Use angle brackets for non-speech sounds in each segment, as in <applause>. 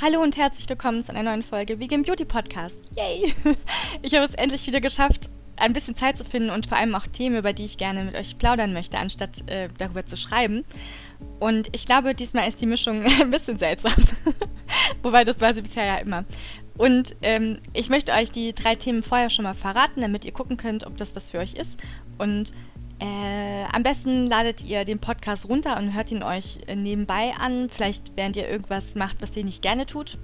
Hallo und herzlich willkommen zu einer neuen Folge Vegan Beauty Podcast. Yay! <laughs> Ich habe es endlich wieder geschafft, ein bisschen Zeit zu finden und vor allem auch Themen, über die ich gerne mit euch plaudern möchte, anstatt äh, darüber zu schreiben. Und ich glaube, diesmal ist die Mischung <laughs> ein bisschen seltsam. <laughs> Wobei, das war sie bisher ja immer. Und ähm, ich möchte euch die drei Themen vorher schon mal verraten, damit ihr gucken könnt, ob das was für euch ist. Und äh, am besten ladet ihr den Podcast runter und hört ihn euch äh, nebenbei an, vielleicht während ihr irgendwas macht, was ihr nicht gerne tut.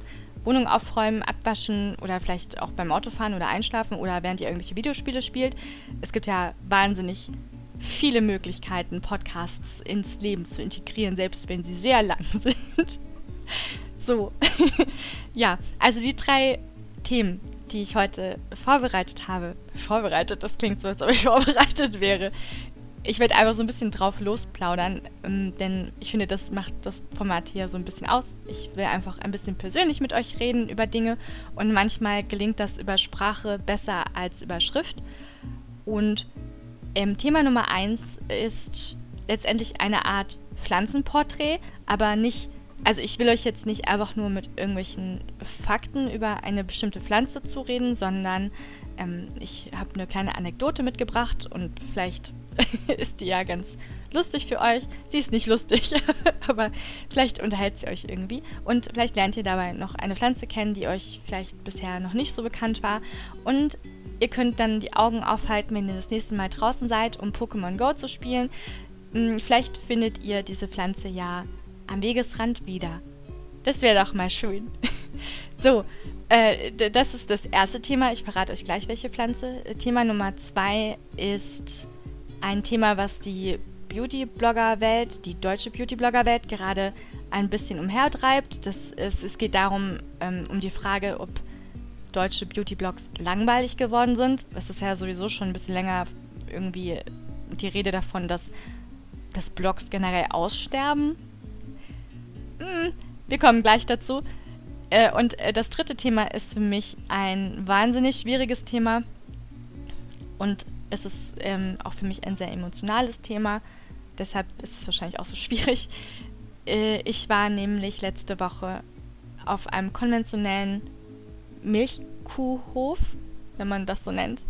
Wohnung aufräumen, abwaschen oder vielleicht auch beim Autofahren oder einschlafen oder während ihr irgendwelche Videospiele spielt. Es gibt ja wahnsinnig viele Möglichkeiten, Podcasts ins Leben zu integrieren, selbst wenn sie sehr lang <laughs> sind. so, <laughs> ja, also die drei Themen, die ich heute vorbereitet habe. Vorbereitet, das klingt so, als ob ich <laughs> vorbereitet wäre. Ich werde einfach so ein bisschen drauf losplaudern, ähm, denn ich finde, das macht das Format hier so ein bisschen aus. Ich will einfach ein bisschen persönlich mit euch reden über Dinge und manchmal gelingt das über Sprache besser als über Schrift. Und ähm, Thema Nummer eins ist letztendlich eine Art Pflanzenporträt, aber nicht also ich will euch jetzt nicht einfach nur mit irgendwelchen Fakten über eine bestimmte Pflanze zu reden, sondern ähm, ich habe eine kleine Anekdote mitgebracht und vielleicht <laughs> ist die ja ganz lustig für euch. Sie ist nicht lustig, <laughs> aber vielleicht unterhält sie euch irgendwie. Und vielleicht lernt ihr dabei noch eine Pflanze kennen, die euch vielleicht bisher noch nicht so bekannt war. Und ihr könnt dann die Augen aufhalten, wenn ihr das nächste Mal draußen seid, um Pokémon Go zu spielen. Hm, vielleicht findet ihr diese Pflanze ja am Wegesrand wieder. Das wäre doch mal schön. <laughs> so, äh, das ist das erste Thema. Ich verrate euch gleich, welche Pflanze. Thema Nummer zwei ist ein Thema, was die Beauty-Blogger-Welt, die deutsche Beauty-Blogger-Welt gerade ein bisschen umhertreibt. Das ist, es geht darum, ähm, um die Frage, ob deutsche Beauty-Blogs langweilig geworden sind. Es ist ja sowieso schon ein bisschen länger irgendwie die Rede davon, dass, dass Blogs generell aussterben. Hm, wir kommen gleich dazu. Äh, und äh, das dritte Thema ist für mich ein wahnsinnig schwieriges Thema. Und es ist ähm, auch für mich ein sehr emotionales Thema. Deshalb ist es wahrscheinlich auch so schwierig. <laughs> Äh, ich war nämlich letzte Woche auf einem konventionellen Milchkuhhof, wenn man das so nennt.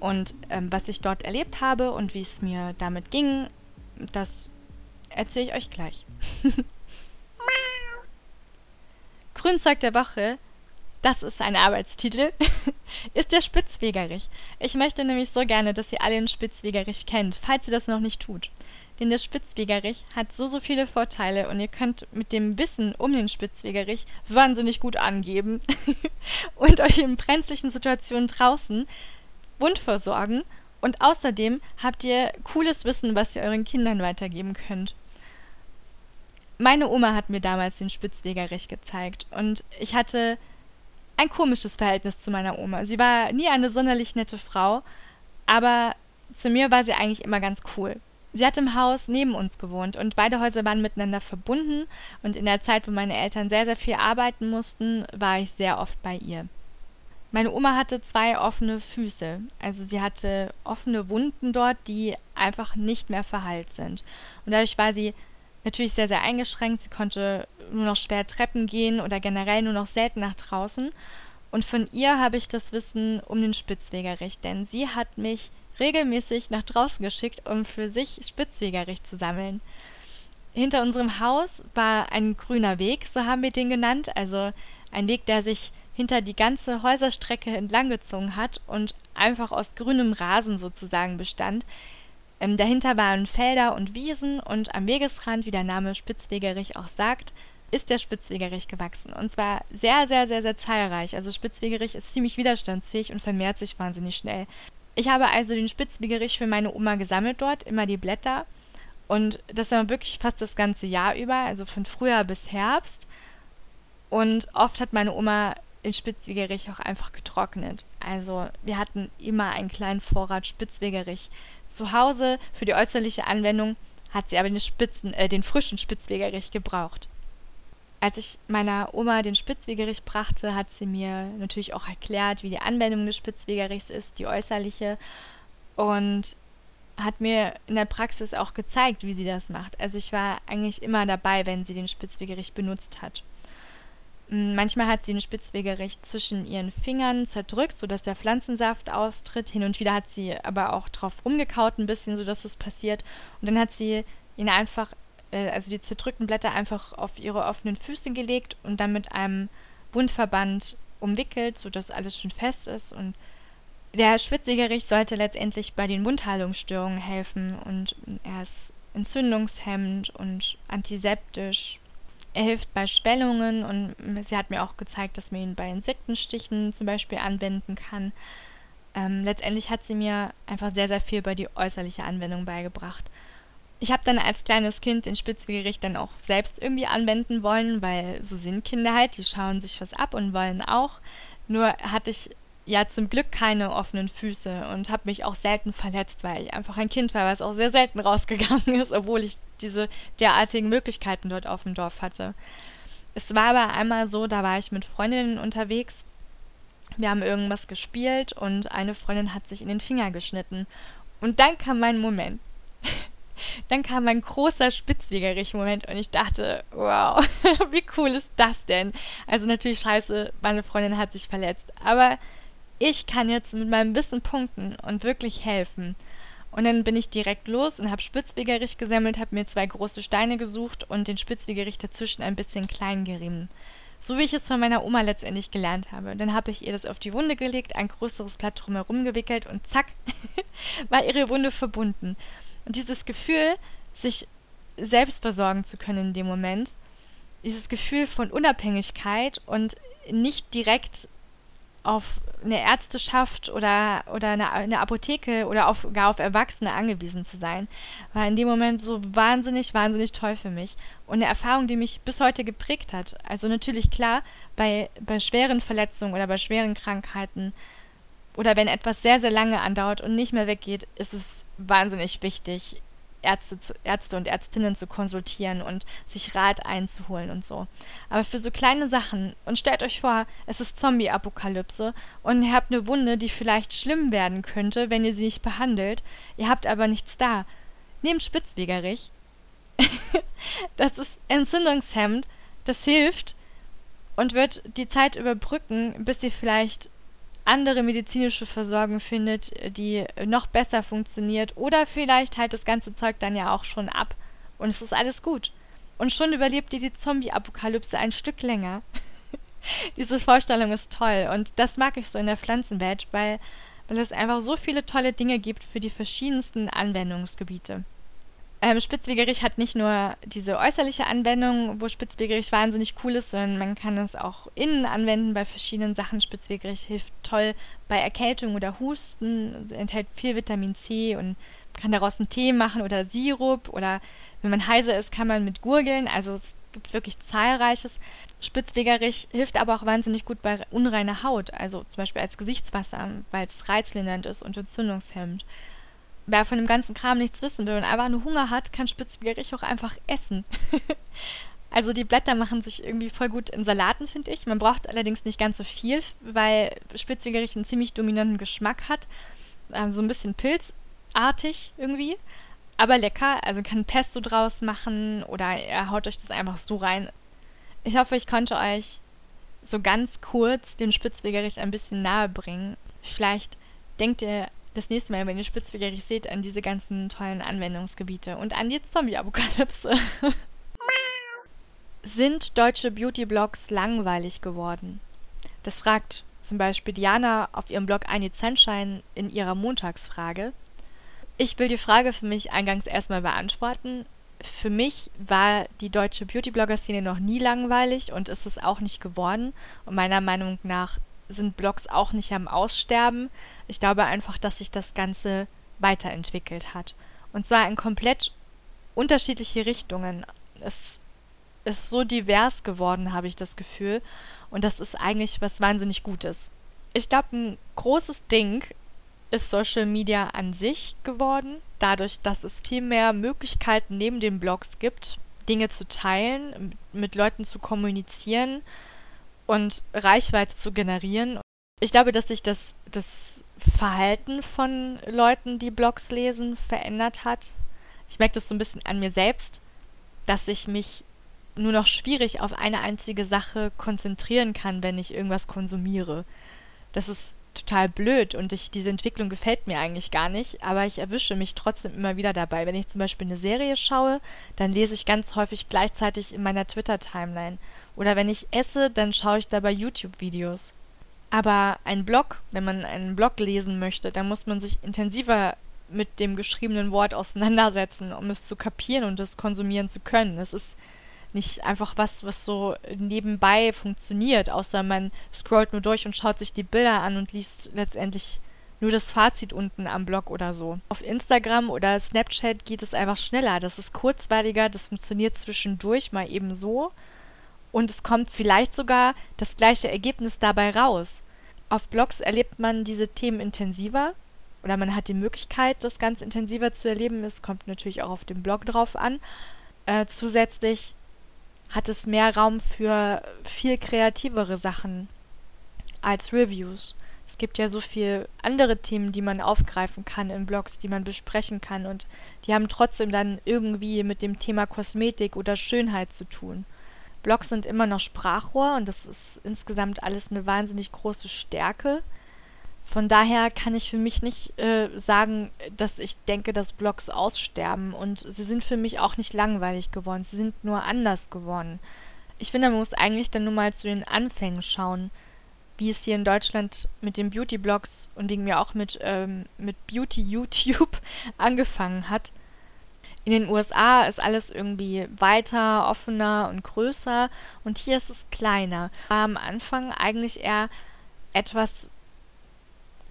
Und ähm, was ich dort erlebt habe und wie es mir damit ging, das erzähle ich euch gleich. <laughs> Grünzeug der Woche, das ist ein Arbeitstitel, <laughs> ist der Spitzwegerich. Ich möchte nämlich so gerne, dass ihr alle den Spitzwegerich kennt, falls ihr das noch nicht tut. Denn der Spitzwegerich hat so, so viele Vorteile und ihr könnt mit dem Wissen um den Spitzwegerich wahnsinnig gut angeben <laughs> und euch in brenzlichen Situationen draußen Wund versorgen. Und außerdem habt ihr cooles Wissen, was ihr euren Kindern weitergeben könnt meine Oma hat mir damals den Spitzwegerich gezeigt und ich hatte ein komisches Verhältnis zu meiner Oma. Sie war nie eine sonderlich nette Frau, aber zu mir war sie eigentlich immer ganz cool. Sie hat im Haus neben uns gewohnt und beide Häuser waren miteinander verbunden und in der Zeit, wo meine Eltern sehr, sehr viel arbeiten mussten, war ich sehr oft bei ihr. Meine Oma hatte zwei offene Füße, also sie hatte offene Wunden dort, die einfach nicht mehr verheilt sind. Und dadurch war sie natürlich sehr, sehr eingeschränkt. Sie konnte nur noch schwer Treppen gehen oder generell nur noch selten nach draußen. Und von ihr habe ich das Wissen um den Spitzwegerich, denn sie hat mich regelmäßig nach draußen geschickt, um für sich Spitzwegerich zu sammeln. Hinter unserem Haus war ein grüner Weg, so haben wir den genannt, also ein Weg, der sich hinter die ganze Häuserstrecke entlanggezogen hat und einfach aus grünem Rasen sozusagen bestand, ähm, dahinter waren Felder und Wiesen und am Wegesrand, wie der Name Spitzwegerich auch sagt, ist der Spitzwegerich gewachsen. Und zwar sehr, sehr, sehr, sehr zahlreich. Also Spitzwegerich ist ziemlich widerstandsfähig und vermehrt sich wahnsinnig schnell. Ich habe also den Spitzwegerich für meine Oma gesammelt dort, immer die Blätter. Und das dann wirklich fast das ganze Jahr über, also von Frühjahr bis Herbst. Und oft hat meine Oma den Spitzwegerich auch einfach getrocknet. Also wir hatten immer einen kleinen Vorrat Spitzwegerich zu Hause. Für die äußerliche Anwendung hat sie aber den, Spitzen, äh, den frischen Spitzwegerich gebraucht. Als ich meiner Oma den Spitzwegerich brachte, hat sie mir natürlich auch erklärt, wie die Anwendung des Spitzwegerichs ist, die äußerliche, und hat mir in der Praxis auch gezeigt, wie sie das macht. Also ich war eigentlich immer dabei, wenn sie den Spitzwegerich benutzt hat. Manchmal hat sie ein Spitzwegerich zwischen ihren Fingern zerdrückt, sodass der Pflanzensaft austritt. Hin und wieder hat sie aber auch drauf rumgekaut, ein bisschen, sodass es passiert. Und dann hat sie ihn einfach, äh, also die zerdrückten Blätter einfach auf ihre offenen Füße gelegt und dann mit einem Wundverband umwickelt, sodass alles schon fest ist. Und der Spitzwegerich sollte letztendlich bei den Wundheilungsstörungen helfen und er ist entzündungshemmend und antiseptisch er hilft bei Schwellungen und sie hat mir auch gezeigt, dass man ihn bei Insektenstichen zum Beispiel anwenden kann. Ähm, letztendlich hat sie mir einfach sehr, sehr viel bei die äußerliche Anwendung beigebracht. Ich habe dann als kleines Kind den Spitzwegerich dann auch selbst irgendwie anwenden wollen, weil so sind Kinder halt, die schauen sich was ab und wollen auch. Nur hatte ich ja zum Glück keine offenen Füße und habe mich auch selten verletzt, weil ich einfach ein Kind war, was auch sehr selten <laughs> rausgegangen ist, obwohl ich diese derartigen Möglichkeiten dort auf dem Dorf hatte. Es war aber einmal so, da war ich mit Freundinnen unterwegs. Wir haben irgendwas gespielt und eine Freundin hat sich in den Finger geschnitten. Und dann kam mein Moment. <laughs> dann kam mein großer Spitzwegerich-Moment und ich dachte, wow, <laughs> wie cool ist das denn? Also natürlich scheiße, meine Freundin hat sich verletzt. Aber ich kann jetzt mit meinem Wissen punkten und wirklich helfen. Und dann bin ich direkt los und habe Spitzwegerich gesammelt, habe mir zwei große Steine gesucht und den Spitzwegerich dazwischen ein bisschen klein gerieben. So wie ich es von meiner Oma letztendlich gelernt habe. Dann habe ich ihr das auf die Wunde gelegt, ein größeres Blatt drumherum gewickelt und zack, <laughs> war ihre Wunde verbunden. Und dieses Gefühl, sich selbst versorgen zu können in dem Moment, dieses Gefühl von Unabhängigkeit und nicht direkt auf eine Ärzteschaft oder, oder eine, eine Apotheke oder auf, gar auf Erwachsene angewiesen zu sein, war in dem Moment so wahnsinnig, wahnsinnig toll für mich. Und eine Erfahrung, die mich bis heute geprägt hat. Also natürlich klar, bei, bei schweren Verletzungen oder bei schweren Krankheiten oder wenn etwas sehr, sehr lange andauert und nicht mehr weggeht, ist es wahnsinnig wichtig, Ärzte, zu, Ärzte und Ärztinnen zu konsultieren und sich Rat einzuholen und so. Aber für so kleine Sachen, und stellt euch vor, es ist Zombie-Apokalypse und ihr habt eine Wunde, die vielleicht schlimm werden könnte, wenn ihr sie nicht behandelt, ihr habt aber nichts da. Nehmt Spitzwegerich. <laughs> das ist Entzündungshemd, das hilft und wird die Zeit überbrücken, bis ihr vielleicht andere medizinische Versorgung findet, die noch besser funktioniert. Oder vielleicht halt das ganze Zeug dann ja auch schon ab. Und es ist alles gut. Und schon überlebt ihr die Zombie-Apokalypse ein Stück länger. <laughs> Diese Vorstellung ist toll. Und das mag ich so in der Pflanzenwelt, weil, weil es einfach so viele tolle Dinge gibt für die verschiedensten Anwendungsgebiete. Ähm, Spitzwegerich hat nicht nur diese äußerliche Anwendung, wo Spitzwegerich wahnsinnig cool ist, sondern man kann es auch innen anwenden bei verschiedenen Sachen. Spitzwegerich hilft toll bei Erkältung oder Husten, enthält viel Vitamin C und kann daraus einen Tee machen oder Sirup oder wenn man heiser ist, kann man mit Gurgeln. Also es gibt wirklich zahlreiches. Spitzwegerich hilft aber auch wahnsinnig gut bei unreiner Haut, also zum Beispiel als Gesichtswasser, weil es reizlindernd ist und entzündungshemmend wer von dem ganzen Kram nichts wissen will und einfach nur Hunger hat, kann Spitzwegerich auch einfach essen. <laughs> also die Blätter machen sich irgendwie voll gut in Salaten, finde ich. Man braucht allerdings nicht ganz so viel, weil Spitzwegerich einen ziemlich dominanten Geschmack hat. Ähm, so ein bisschen pilzartig irgendwie. Aber lecker, also kann Pesto draus machen oder er haut euch das einfach so rein. Ich hoffe, ich konnte euch so ganz kurz den Spitzwegerich ein bisschen nahe bringen. Vielleicht denkt ihr das nächste Mal, wenn ihr Spitzwegerich seht, an diese ganzen tollen Anwendungsgebiete und an die Zombie-Apokalypse. <laughs> Sind deutsche Beauty-Blogs langweilig geworden? Das fragt zum Beispiel Diana auf ihrem Blog Need Sunshine in ihrer Montagsfrage. Ich will die Frage für mich eingangs erstmal beantworten. Für mich war die deutsche Beauty-Blogger-Szene noch nie langweilig und ist es auch nicht geworden. Und meiner Meinung nach sind Blogs auch nicht am Aussterben. Ich glaube einfach, dass sich das Ganze weiterentwickelt hat. Und zwar in komplett unterschiedliche Richtungen. Es ist so divers geworden, habe ich das Gefühl. Und das ist eigentlich was wahnsinnig Gutes. Ich glaube, ein großes Ding ist Social Media an sich geworden, dadurch, dass es viel mehr Möglichkeiten neben den Blogs gibt, Dinge zu teilen, mit Leuten zu kommunizieren und Reichweite zu generieren. Ich glaube, dass sich das, das Verhalten von Leuten, die Blogs lesen, verändert hat. Ich merke das so ein bisschen an mir selbst, dass ich mich nur noch schwierig auf eine einzige Sache konzentrieren kann, wenn ich irgendwas konsumiere. Das ist total blöd und ich, diese Entwicklung gefällt mir eigentlich gar nicht, aber ich erwische mich trotzdem immer wieder dabei. Wenn ich zum Beispiel eine Serie schaue, dann lese ich ganz häufig gleichzeitig in meiner Twitter-Timeline. Oder wenn ich esse, dann schaue ich dabei YouTube-Videos. Aber ein Blog, wenn man einen Blog lesen möchte, dann muss man sich intensiver mit dem geschriebenen Wort auseinandersetzen, um es zu kapieren und es konsumieren zu können. Es ist nicht einfach was, was so nebenbei funktioniert, außer man scrollt nur durch und schaut sich die Bilder an und liest letztendlich nur das Fazit unten am Blog oder so. Auf Instagram oder Snapchat geht es einfach schneller. Das ist kurzweiliger, das funktioniert zwischendurch mal eben so. Und es kommt vielleicht sogar das gleiche Ergebnis dabei raus. Auf Blogs erlebt man diese Themen intensiver oder man hat die Möglichkeit, das ganz intensiver zu erleben. Es kommt natürlich auch auf den Blog drauf an. Äh, zusätzlich hat es mehr Raum für viel kreativere Sachen als Reviews. Es gibt ja so viele andere Themen, die man aufgreifen kann in Blogs, die man besprechen kann und die haben trotzdem dann irgendwie mit dem Thema Kosmetik oder Schönheit zu tun. Blogs sind immer noch Sprachrohr und das ist insgesamt alles eine wahnsinnig große Stärke. Von daher kann ich für mich nicht äh, sagen, dass ich denke, dass Blogs aussterben. Und sie sind für mich auch nicht langweilig geworden. Sie sind nur anders geworden. Ich finde, man muss eigentlich dann nur mal zu den Anfängen schauen, wie es hier in Deutschland mit den Beauty-Blogs und wegen mir auch mit, ähm, mit Beauty-YouTube <laughs> angefangen hat. In den USA ist alles irgendwie weiter, offener und größer und hier ist es kleiner. War am Anfang eigentlich eher etwas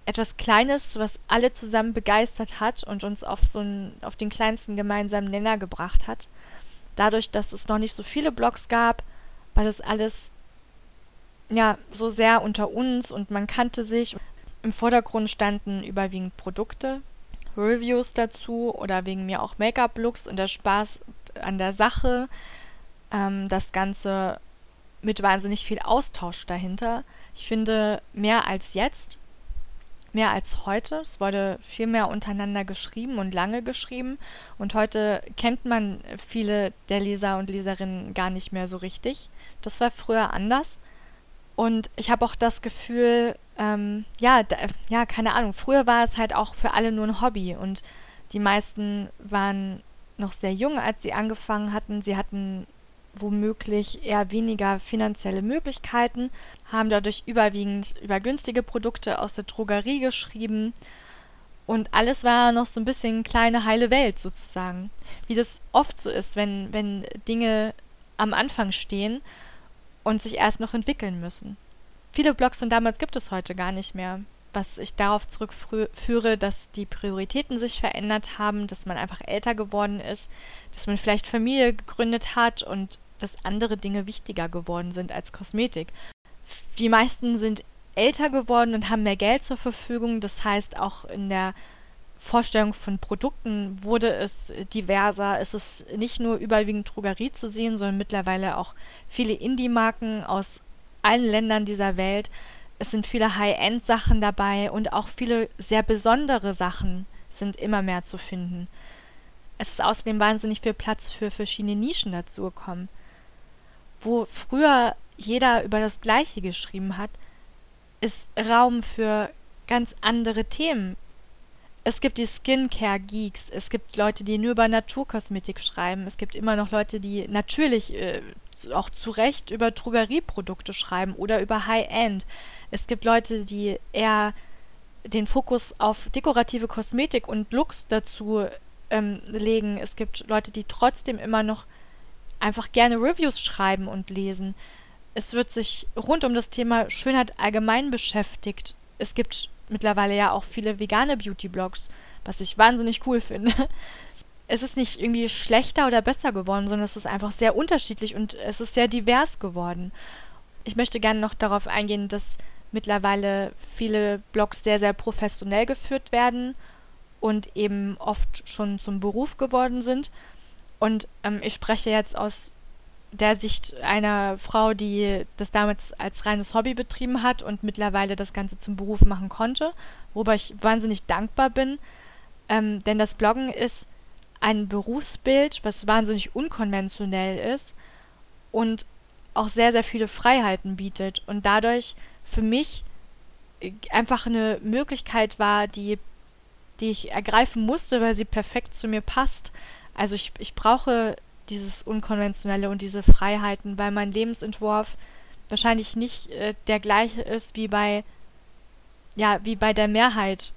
etwas Kleines, was alle zusammen begeistert hat und uns auf so einen, auf den kleinsten gemeinsamen Nenner gebracht hat. Dadurch, dass es noch nicht so viele Blogs gab, war das alles ja so sehr unter uns und man kannte sich. Im Vordergrund standen überwiegend Produkte, Reviews dazu oder wegen mir auch Make-up-Looks und der Spaß an der Sache. Ähm, das Ganze mit wahnsinnig viel Austausch dahinter. Ich finde, mehr als jetzt mehr als heute. Es wurde viel mehr untereinander geschrieben und lange geschrieben. Und heute kennt man viele der Leser und Leserinnen gar nicht mehr so richtig. Das war früher anders. Und ich habe auch das Gefühl, ähm, ja, da, ja, keine Ahnung, früher war es halt auch für alle nur ein Hobby und die meisten waren noch sehr jung, als sie angefangen hatten. Sie hatten womöglich eher weniger finanzielle Möglichkeiten, haben dadurch überwiegend über günstige Produkte aus der Drogerie geschrieben. Und alles war noch so ein bisschen kleine heile Welt sozusagen. Wie das oft so ist, wenn, wenn Dinge am Anfang stehen und sich erst noch entwickeln müssen. Viele Blogs von damals gibt es heute gar nicht mehr. Was ich darauf zurückführe, dass die Prioritäten sich verändert haben, dass man einfach älter geworden ist, dass man vielleicht Familie gegründet hat und dass andere Dinge wichtiger geworden sind als Kosmetik. Die meisten sind älter geworden und haben mehr Geld zur Verfügung. Das heißt, auch in der Vorstellung von Produkten wurde es diverser. Es ist nicht nur überwiegend Drogerie zu sehen, sondern mittlerweile auch viele Indie-Marken aus allen Ländern dieser Welt. Es sind viele High-End-Sachen dabei und auch viele sehr besondere Sachen sind immer mehr zu finden. Es ist außerdem wahnsinnig viel Platz für verschiedene Nischen dazugekommen wo früher jeder über das Gleiche geschrieben hat, ist Raum für ganz andere Themen. Es gibt die Skincare-Geeks, es gibt Leute, die nur über Naturkosmetik schreiben, es gibt immer noch Leute, die natürlich äh, auch zu Recht über Drogerieprodukte schreiben oder über High-End. Es gibt Leute, die eher den Fokus auf dekorative Kosmetik und Looks dazu ähm, legen. Es gibt Leute, die trotzdem immer noch einfach gerne Reviews schreiben und lesen. Es wird sich rund um das Thema Schönheit allgemein beschäftigt. Es gibt mittlerweile ja auch viele vegane Beauty-Blogs, was ich wahnsinnig cool finde. Es ist nicht irgendwie schlechter oder besser geworden, sondern es ist einfach sehr unterschiedlich und es ist sehr divers geworden. Ich möchte gerne noch darauf eingehen, dass mittlerweile viele Blogs sehr, sehr professionell geführt werden und eben oft schon zum Beruf geworden sind. Und ähm, ich spreche jetzt aus der Sicht einer Frau, die das damals als reines Hobby betrieben hat und mittlerweile das Ganze zum Beruf machen konnte, worüber ich wahnsinnig dankbar bin. Ähm, denn das Bloggen ist ein Berufsbild, was wahnsinnig unkonventionell ist und auch sehr, sehr viele Freiheiten bietet und dadurch für mich äh, einfach eine Möglichkeit war, die, die ich ergreifen musste, weil sie perfekt zu mir passt. Also ich, ich brauche dieses Unkonventionelle und diese Freiheiten, weil mein Lebensentwurf wahrscheinlich nicht äh, der gleiche ist wie bei, ja, wie bei der Mehrheit.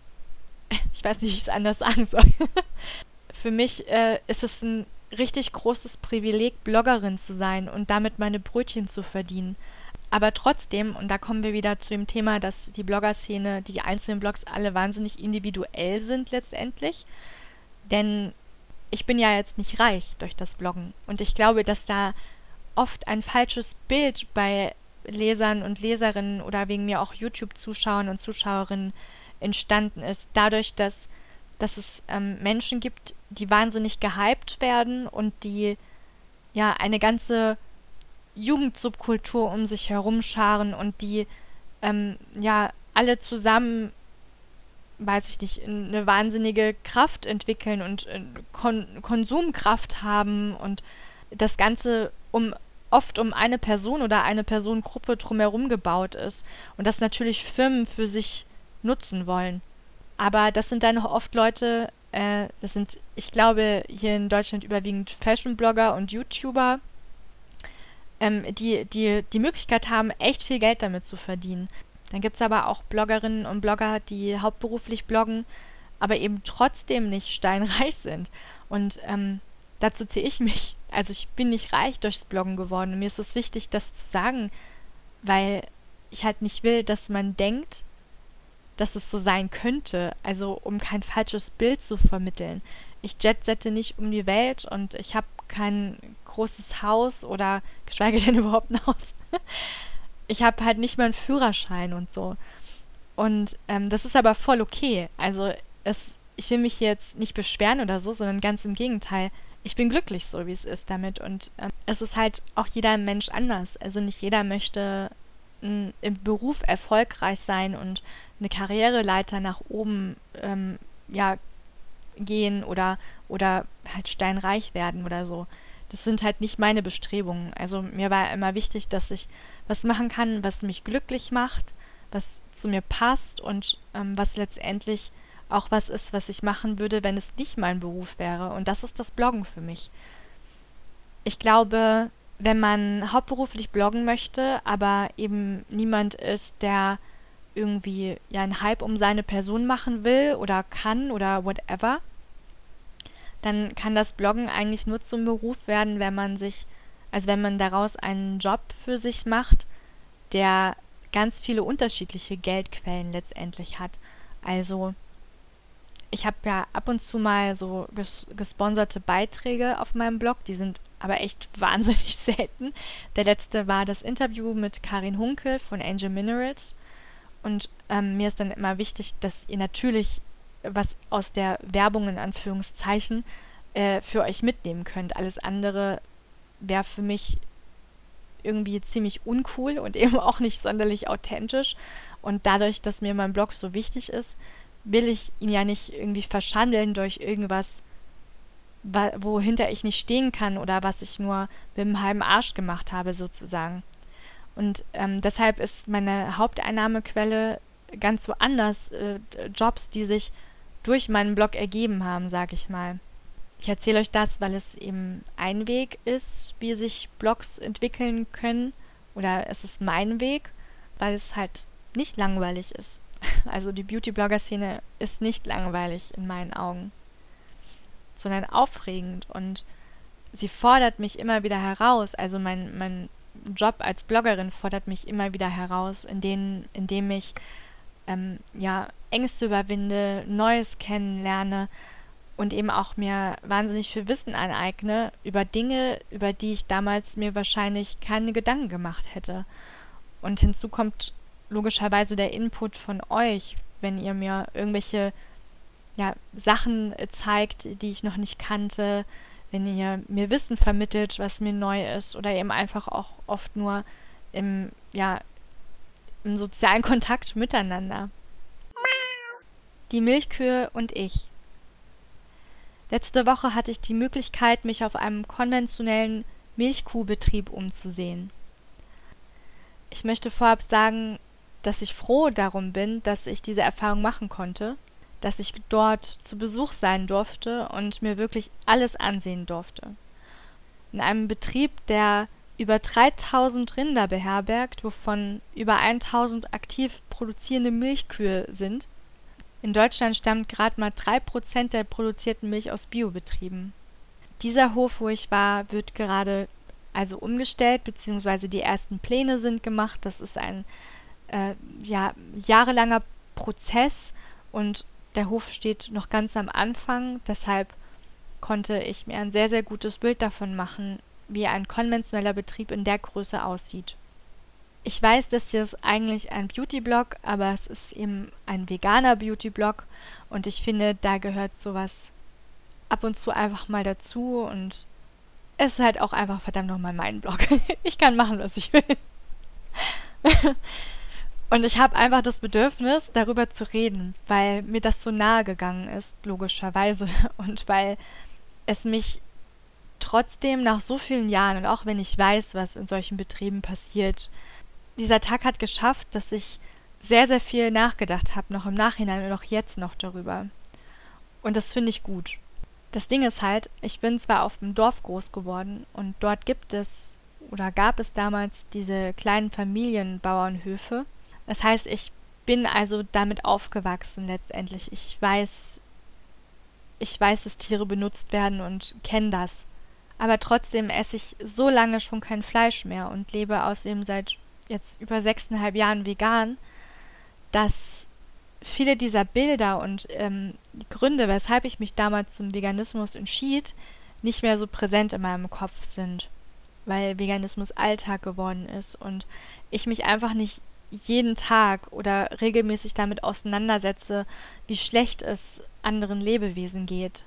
<laughs> Ich weiß nicht, wie ich es anders sagen soll. <laughs> Für mich äh, ist es ein richtig großes Privileg, Bloggerin zu sein und damit meine Brötchen zu verdienen. Aber trotzdem, und da kommen wir wieder zu dem Thema, dass die Blogger-Szene, die einzelnen Blogs alle wahnsinnig individuell sind letztendlich. Denn ich bin ja jetzt nicht reich durch das Bloggen. Und ich glaube, dass da oft ein falsches Bild bei Lesern und Leserinnen oder wegen mir auch YouTube-Zuschauern und Zuschauerinnen entstanden ist. Dadurch, dass, dass es ähm, Menschen gibt, die wahnsinnig gehypt werden und die ja eine ganze Jugendsubkultur um sich herum scharen und die ähm, ja alle zusammen, weiß ich nicht, eine wahnsinnige Kraft entwickeln und äh, Kon Konsumkraft haben und das Ganze um oft um eine Person oder eine Personengruppe drumherum gebaut ist und das natürlich Firmen für sich nutzen wollen. Aber das sind dann noch oft Leute, äh, das sind, ich glaube, hier in Deutschland überwiegend Fashion-Blogger und YouTuber, ähm, die, die die Möglichkeit haben, echt viel Geld damit zu verdienen. Dann gibt es aber auch Bloggerinnen und Blogger, die hauptberuflich bloggen, aber eben trotzdem nicht steinreich sind. Und ähm, dazu ziehe ich mich. Also ich bin nicht reich durchs Bloggen geworden. Mir ist es wichtig, das zu sagen, weil ich halt nicht will, dass man denkt, dass es so sein könnte. Also um kein falsches Bild zu vermitteln. Ich jetsette nicht um die Welt und ich habe kein großes Haus oder <laughs> geschweige denn überhaupt ein Haus. ich habe halt nicht mal einen Führerschein und so. Und ähm, das ist aber voll okay. Also es, ich will mich jetzt nicht beschweren oder so, sondern ganz im Gegenteil. Ich bin glücklich so, wie es ist damit. Und ähm, es ist halt auch jeder Mensch anders. Also nicht jeder möchte m, im Beruf erfolgreich sein und eine Karriereleiter nach oben ähm, ja, gehen oder, oder halt steinreich werden oder so. Das sind halt nicht meine Bestrebungen. Also mir war immer wichtig, dass ich was machen kann, was mich glücklich macht, was zu mir passt und ähm, was letztendlich auch was ist, was ich machen würde, wenn es nicht mein Beruf wäre. Und das ist das Bloggen für mich. Ich glaube, wenn man hauptberuflich bloggen möchte, aber eben niemand ist, der irgendwie ja einen Hype um seine Person machen will oder kann oder whatever, dann kann das Bloggen eigentlich nur zum Beruf werden, wenn man sich, also wenn man daraus einen Job für sich macht, der ganz viele unterschiedliche Geldquellen letztendlich hat. Also ich habe ja ab und zu mal so ges gesponserte Beiträge auf meinem Blog, die sind aber echt <laughs> wahnsinnig selten. Der letzte war das Interview mit Karin Hunkel von Angel Minerals. Und ähm, mir ist dann immer wichtig, dass ihr natürlich was aus der Werbung in Anführungszeichen äh, für euch mitnehmen könnt. Alles andere wäre für mich irgendwie ziemlich uncool und <laughs> eben auch nicht sonderlich authentisch. Und dadurch, dass mir mein Blog so wichtig ist, will ich ihn ja nicht irgendwie verschandeln durch irgendwas, wohinter ich nicht stehen kann oder was ich nur mit dem halben Arsch gemacht habe, sozusagen. Und ähm, deshalb ist meine Haupteinnahmequelle ganz so anders, äh, Jobs, die sich durch meinen Blog ergeben haben, sage ich mal. Ich erzähle euch das, weil es eben ein Weg ist, wie sich Blogs entwickeln können. Oder es ist mein Weg, weil es halt nicht langweilig ist. <laughs> Also die Beauty-Blogger-Szene ist nicht langweilig in meinen Augen, sondern aufregend und sie fordert mich immer wieder heraus. Also mein, mein Job als Bloggerin fordert mich immer wieder heraus, indem, indem ich ähm, ja, Ängste überwinde, Neues kennenlerne und eben auch mir wahnsinnig viel Wissen aneigne über Dinge, über die ich damals mir wahrscheinlich keine Gedanken gemacht hätte. Und hinzu kommt logischerweise der Input von euch, wenn ihr mir irgendwelche ja, Sachen zeigt, die ich noch nicht kannte, wenn ihr mir Wissen vermittelt, was mir neu ist, oder eben einfach auch oft nur im, ja, im sozialen Kontakt miteinander. Die Milchkühe und ich. Letzte Woche hatte ich die Möglichkeit, mich auf einem konventionellen Milchkuhbetrieb umzusehen. Ich möchte vorab sagen, dass ich froh darum bin, dass ich diese Erfahrung machen konnte, dass ich dort zu Besuch sein durfte und mir wirklich alles ansehen durfte. In einem Betrieb, der über 3000 Rinder beherbergt, wovon über 1000 aktiv produzierende Milchkühe sind. In Deutschland stammt gerade mal 3% der produzierten Milch aus Biobetrieben. Dieser Hof, wo ich war, wird gerade also umgestellt, beziehungsweise die ersten Pläne sind gemacht. Das ist ein äh, ja, jahrelanger Prozess und der Hof steht noch ganz am Anfang. Deshalb konnte ich mir ein sehr, sehr gutes Bild davon machen, wie ein konventioneller Betrieb in der Größe aussieht. Ich weiß, das hier ist eigentlich ein Beauty-Blog, aber es ist eben ein veganer Beauty-Blog und ich finde, da gehört sowas ab und zu einfach mal dazu und es ist halt auch einfach verdammt nochmal mein Blog. <laughs> ich kann machen, was ich will. <laughs> und ich habe einfach das Bedürfnis, darüber zu reden, weil mir das so nahe gegangen ist, logischerweise. <laughs> Und weil es mich trotzdem nach so vielen Jahren und auch wenn ich weiß, was in solchen Betrieben passiert, dieser Tag hat geschafft, dass ich sehr, sehr viel nachgedacht habe, noch im Nachhinein und auch jetzt noch darüber. Und das finde ich gut. Das Ding ist halt, ich bin zwar auf dem Dorf groß geworden und dort gibt es oder gab es damals diese kleinen Familienbauernhöfe. Das heißt, ich bin also damit aufgewachsen letztendlich. Ich weiß, ich weiß, dass Tiere benutzt werden und kenne das aber trotzdem esse ich so lange schon kein Fleisch mehr und lebe außerdem seit jetzt über sechseinhalb Jahren vegan, dass viele dieser Bilder und ähm, Gründe, weshalb ich mich damals zum Veganismus entschied, nicht mehr so präsent in meinem Kopf sind, weil Veganismus Alltag geworden ist und ich mich einfach nicht jeden Tag oder regelmäßig damit auseinandersetze, wie schlecht es anderen Lebewesen geht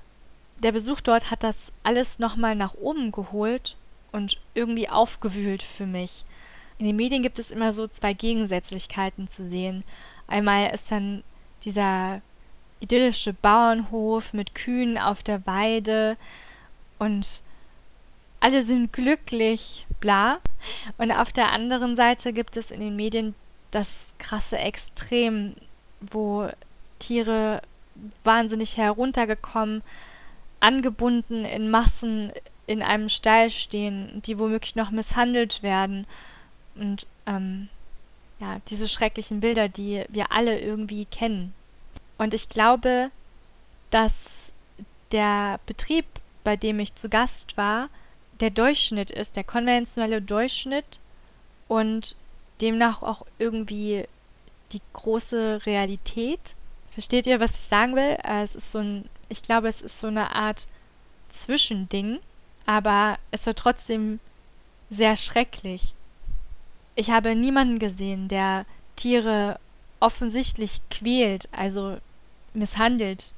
der Besuch dort hat das alles nochmal nach oben geholt und irgendwie aufgewühlt für mich. In den Medien gibt es immer so zwei Gegensätzlichkeiten zu sehen. Einmal ist dann dieser idyllische Bauernhof mit Kühen auf der Weide und alle sind glücklich, bla. Und auf der anderen Seite gibt es in den Medien das krasse Extrem, wo Tiere wahnsinnig heruntergekommen angebunden in Massen in einem Stall stehen, die womöglich noch misshandelt werden. Und ähm, ja, diese schrecklichen Bilder, die wir alle irgendwie kennen. Und ich glaube, dass der Betrieb, bei dem ich zu Gast war, der Durchschnitt ist, der konventionelle Durchschnitt und demnach auch irgendwie die große Realität. Versteht ihr, was ich sagen will? Äh, es ist so ein ich glaube, es ist so eine Art Zwischending, aber es wird trotzdem sehr schrecklich. Ich habe niemanden gesehen, der Tiere offensichtlich quält, also misshandelt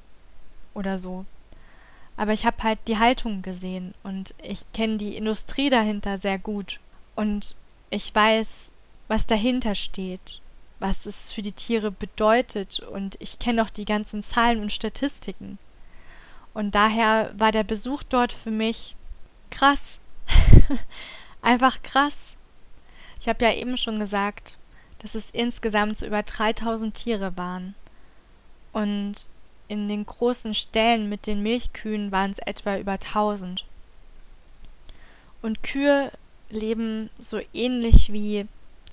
oder so. Aber ich habe halt die Haltung gesehen und ich kenne die Industrie dahinter sehr gut und ich weiß, was dahinter steht, was es für die Tiere bedeutet und ich kenne auch die ganzen Zahlen und Statistiken. Und daher war der Besuch dort für mich krass. <laughs> Einfach krass. Ich habe ja eben schon gesagt, dass es insgesamt so über 3000 Tiere waren. Und in den großen Ställen mit den Milchkühen waren es etwa über 1000. Und Kühe leben so ähnlich wie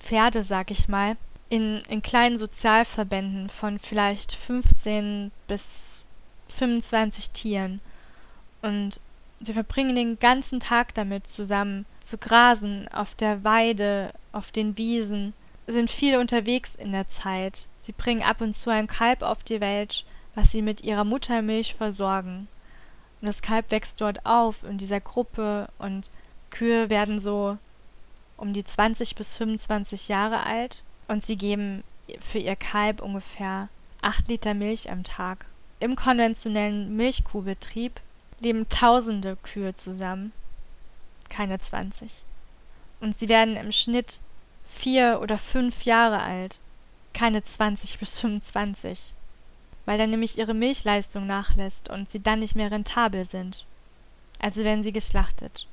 Pferde, sag ich mal, in, in kleinen Sozialverbänden von vielleicht 15 bis 25 Tieren. Und sie verbringen den ganzen Tag damit zusammen zu grasen, auf der Weide, auf den Wiesen, sind viel unterwegs in der Zeit. Sie bringen ab und zu ein Kalb auf die Welt, was sie mit ihrer Muttermilch versorgen. Und das Kalb wächst dort auf in dieser Gruppe und Kühe werden so um die 20 bis 25 Jahre alt und sie geben für ihr Kalb ungefähr 8 Liter Milch am Tag. Im konventionellen Milchkuhbetrieb leben tausende Kühe zusammen, keine 20. Und sie werden im Schnitt vier oder fünf Jahre alt, keine 20 bis 25, weil dann nämlich ihre Milchleistung nachlässt und sie dann nicht mehr rentabel sind. Also werden sie geschlachtet.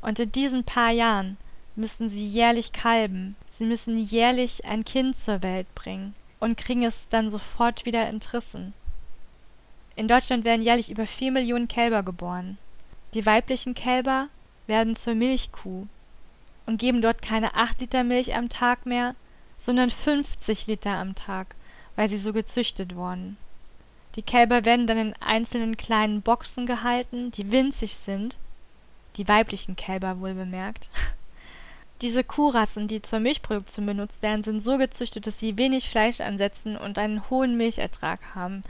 Und in diesen paar Jahren müssen sie jährlich kalben. Sie müssen jährlich ein Kind zur Welt bringen und kriegen es dann sofort wieder entrissen. In Deutschland werden jährlich über vier Millionen Kälber geboren. Die weiblichen Kälber werden zur Milchkuh und geben dort keine acht Liter Milch am Tag mehr, sondern 50 Liter am Tag, weil sie so gezüchtet wurden. Die Kälber werden dann in einzelnen kleinen Boxen gehalten, die winzig sind, die weiblichen Kälber wohl bemerkt. Diese Kuhrassen, die zur Milchproduktion benutzt werden, sind so gezüchtet, dass sie wenig Fleisch ansetzen und einen hohen Milchertrag haben.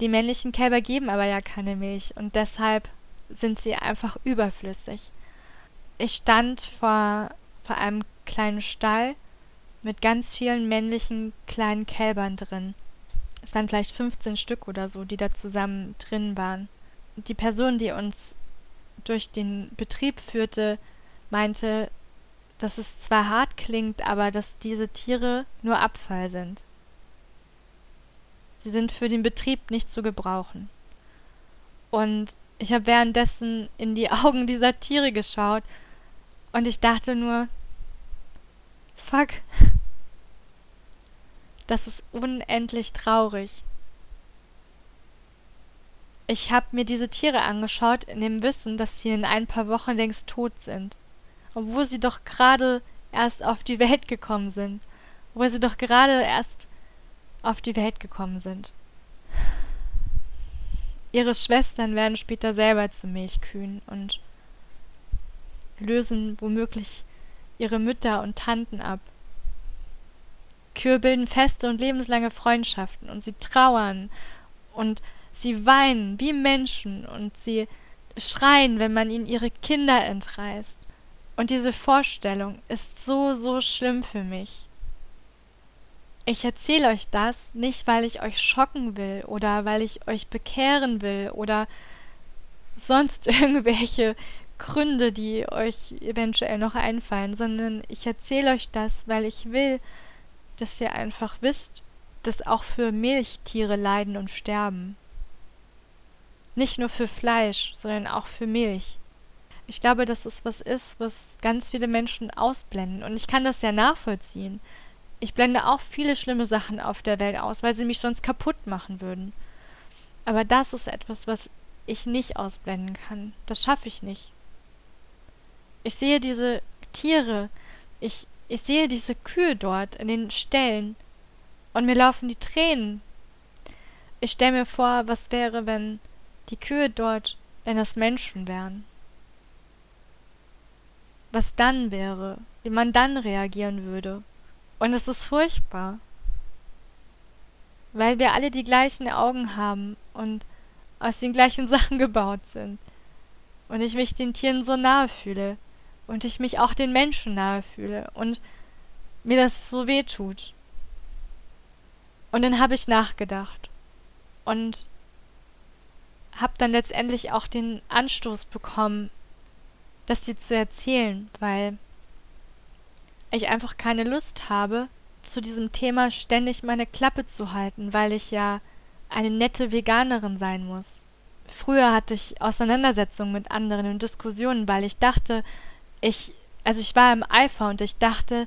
Die männlichen Kälber geben aber ja keine Milch und deshalb sind sie einfach überflüssig. Ich stand vor, vor einem kleinen Stall mit ganz vielen männlichen kleinen Kälbern drin. Es waren vielleicht 15 Stück oder so, die da zusammen drin waren. Die Person, die uns durch den Betrieb führte, meinte, dass es zwar hart klingt, aber dass diese Tiere nur Abfall sind. Sie sind für den Betrieb nicht zu gebrauchen. Und ich habe währenddessen in die <laughs> Augen dieser Tiere geschaut und ich dachte nur, fuck, das ist unendlich traurig. Ich habe mir diese Tiere angeschaut in dem Wissen, dass sie in ein paar Wochen längst tot sind, obwohl sie doch gerade erst auf die Welt gekommen sind, obwohl sie doch gerade erst auf die Welt gekommen sind. Ihre Schwestern werden später selber zu Milchkühen und lösen womöglich ihre Mütter und Tanten ab. Kühe bilden feste und lebenslange Freundschaften und sie trauern und sie weinen wie Menschen und sie schreien, wenn man ihnen ihre Kinder entreißt. Und diese Vorstellung ist so, so schlimm für mich. Ich erzähle euch das nicht, weil ich euch schocken will oder weil ich euch bekehren will oder sonst <laughs> irgendwelche Gründe, die euch eventuell noch einfallen, sondern ich erzähle euch das, weil ich will, dass ihr einfach wisst, dass auch für Milchtiere leiden und sterben. Nicht nur für Fleisch, sondern auch für Milch. Ich glaube, dass es was ist, was ganz viele Menschen ausblenden. Und ich kann das ja nachvollziehen. Ich blende auch viele schlimme Sachen auf der Welt aus, weil sie mich sonst kaputt machen würden. Aber das ist etwas, was ich nicht ausblenden kann. Das schaffe ich nicht. Ich sehe diese Tiere, ich, ich sehe diese Kühe dort in den Ställen und mir laufen die Tränen. Ich stelle mir vor, was wäre, wenn die Kühe dort, wenn das Menschen wären. Was dann wäre, wie man dann reagieren würde. Und es ist furchtbar. Weil wir alle die gleichen Augen haben und aus den gleichen <laughs> Sachen gebaut sind. Und ich mich den Tieren so nahe fühle. Und ich mich auch den Menschen nahe fühle. Und mir das so weh tut. Und dann habe ich nachgedacht. Und habe dann letztendlich auch den Anstoß bekommen, das dir zu erzählen, weil ich einfach keine Lust habe, zu diesem Thema ständig meine Klappe zu halten, weil ich ja eine nette Veganerin sein muss. Früher hatte ich Auseinandersetzungen mit anderen und Diskussionen, weil ich dachte, ich, also ich war im Eifer und ich dachte,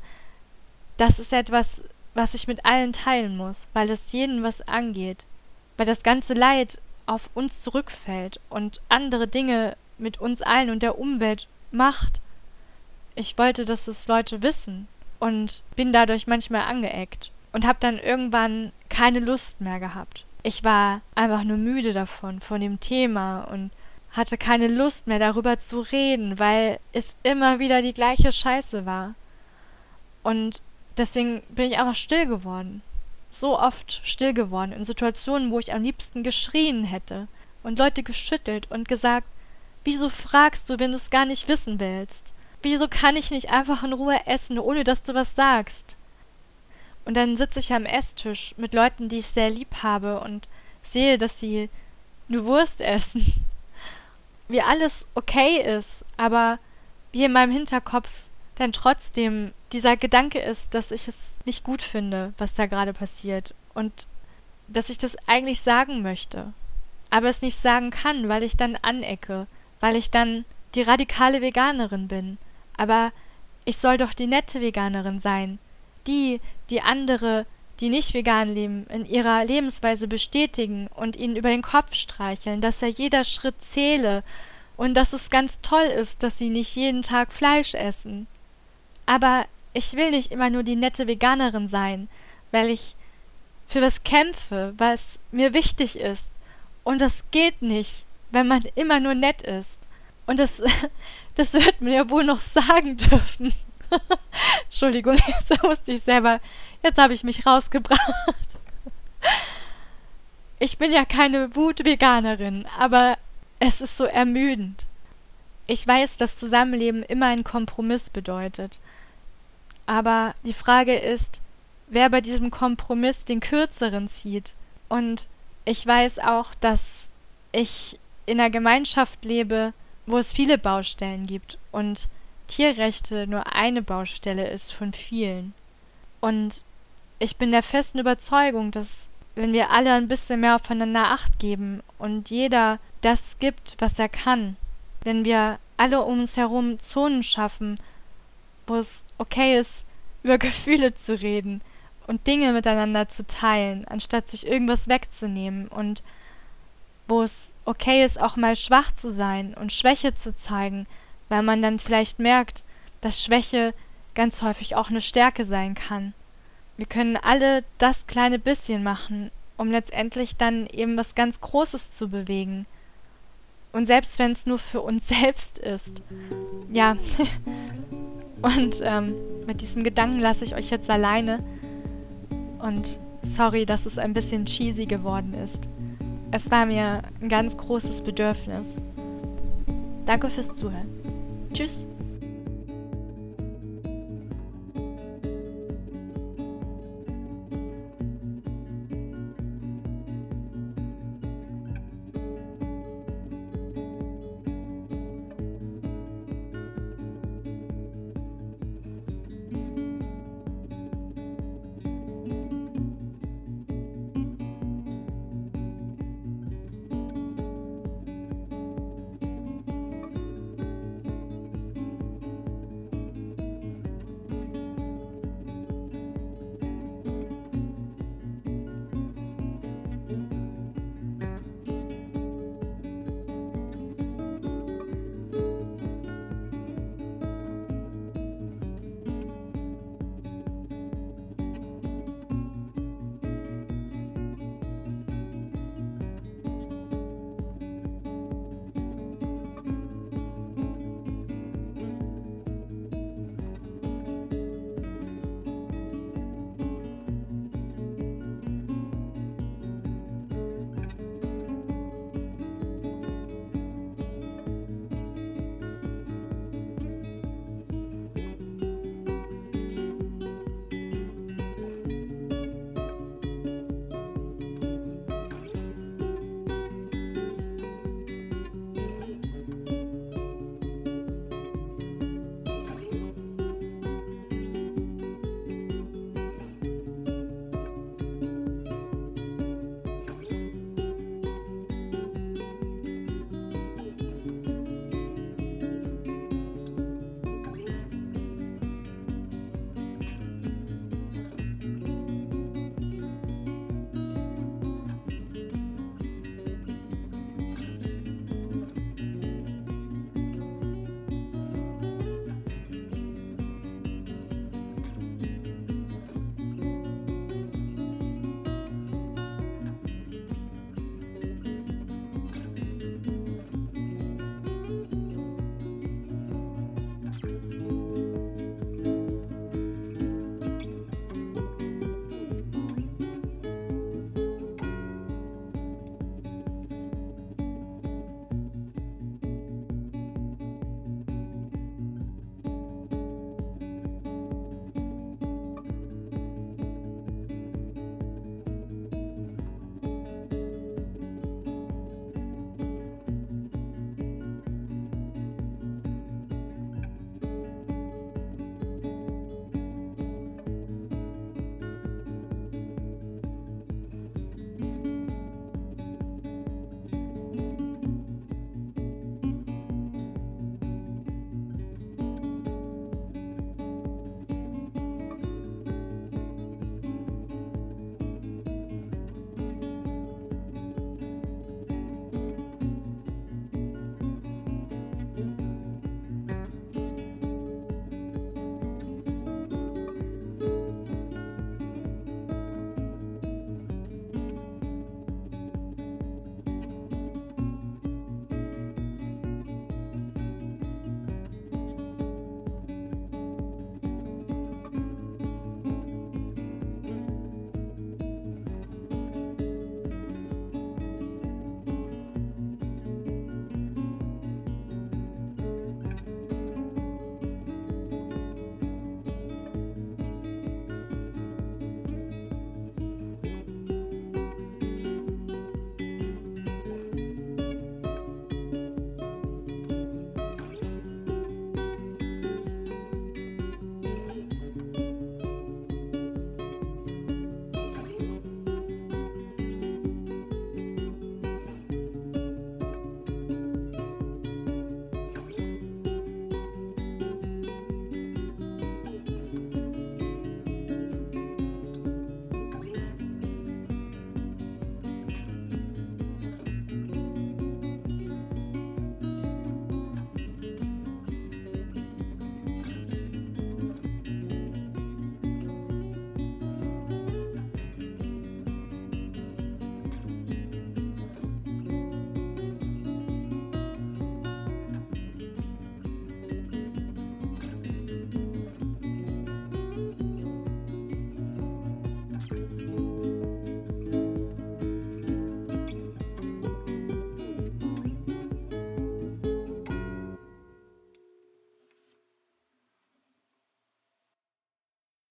das ist etwas, was ich mit allen teilen muss, weil es jeden was angeht, weil das ganze Leid auf uns zurückfällt und andere Dinge mit uns allen und der Umwelt macht. Ich wollte, dass es Leute wissen und bin dadurch manchmal angeeckt und habe dann irgendwann keine Lust mehr gehabt. Ich war einfach nur müde davon, von dem Thema und hatte keine Lust mehr darüber zu reden, weil es immer wieder die gleiche Scheiße war. Und deswegen bin ich einfach still geworden. So oft still geworden, in Situationen, wo ich am liebsten geschrien hätte und Leute geschüttelt und gesagt, wieso fragst du, wenn du es gar nicht wissen willst? Wieso kann ich nicht einfach in Ruhe essen, ohne dass du was sagst? Und dann sitze ich am Esstisch mit Leuten, die ich sehr lieb habe und sehe, dass sie nur Wurst <laughs> essen. Wie alles okay ist, aber wie in meinem Hinterkopf dann trotzdem dieser Gedanke ist, dass ich es nicht gut finde, was da gerade passiert und dass ich das eigentlich sagen möchte, aber es nicht sagen kann, weil ich dann anecke, weil ich dann die radikale Veganerin bin, aber ich soll doch die nette Veganerin sein, die, die andere, die nicht vegan leben, in ihrer Lebensweise bestätigen und ihnen über den Kopf streicheln, dass ja jeder Schritt zähle und dass es ganz toll ist, dass sie nicht jeden Tag Fleisch essen. Aber ich will nicht immer nur die nette Veganerin sein, weil ich für was kämpfe, was mir wichtig ist. Und das geht nicht, wenn man immer nur nett ist. Und das, <laughs> das wird mir ja wohl noch sagen dürfen. <laughs> Entschuldigung, <laughs> jetzt musste ich selber, jetzt habe ich mich rausgebracht. Ich bin ja keine Wut-Veganerin, aber es ist so ermüdend. Ich weiß, dass Zusammenleben immer ein Kompromiss bedeutet. Aber die Frage ist, wer bei diesem Kompromiss den kürzeren zieht. Und ich weiß auch, dass ich in einer Gemeinschaft lebe, wo es viele Baustellen gibt und Tierrechte nur eine Baustelle ist von vielen. Und ich bin der festen Überzeugung, dass wenn wir alle ein bisschen mehr aufeinander acht geben und jeder das gibt, was er kann, wenn wir alle um uns herum Zonen schaffen, wo es okay ist, über Gefühle zu reden und Dinge miteinander zu teilen, anstatt sich irgendwas wegzunehmen und wo es okay ist, auch mal schwach zu sein und Schwäche zu zeigen, weil man dann vielleicht merkt, dass Schwäche ganz häufig auch eine Stärke sein kann. Wir können alle das kleine bisschen machen, um letztendlich dann eben was ganz Großes zu bewegen. Und selbst wenn es nur für uns <laughs> selbst ist. Ja. <laughs> Und ähm, mit diesem Gedanken lasse ich euch jetzt alleine. Und sorry, dass es ein bisschen cheesy geworden ist. Es war mir ein ganz großes Bedürfnis. Danke fürs Zuhören. Tschüss.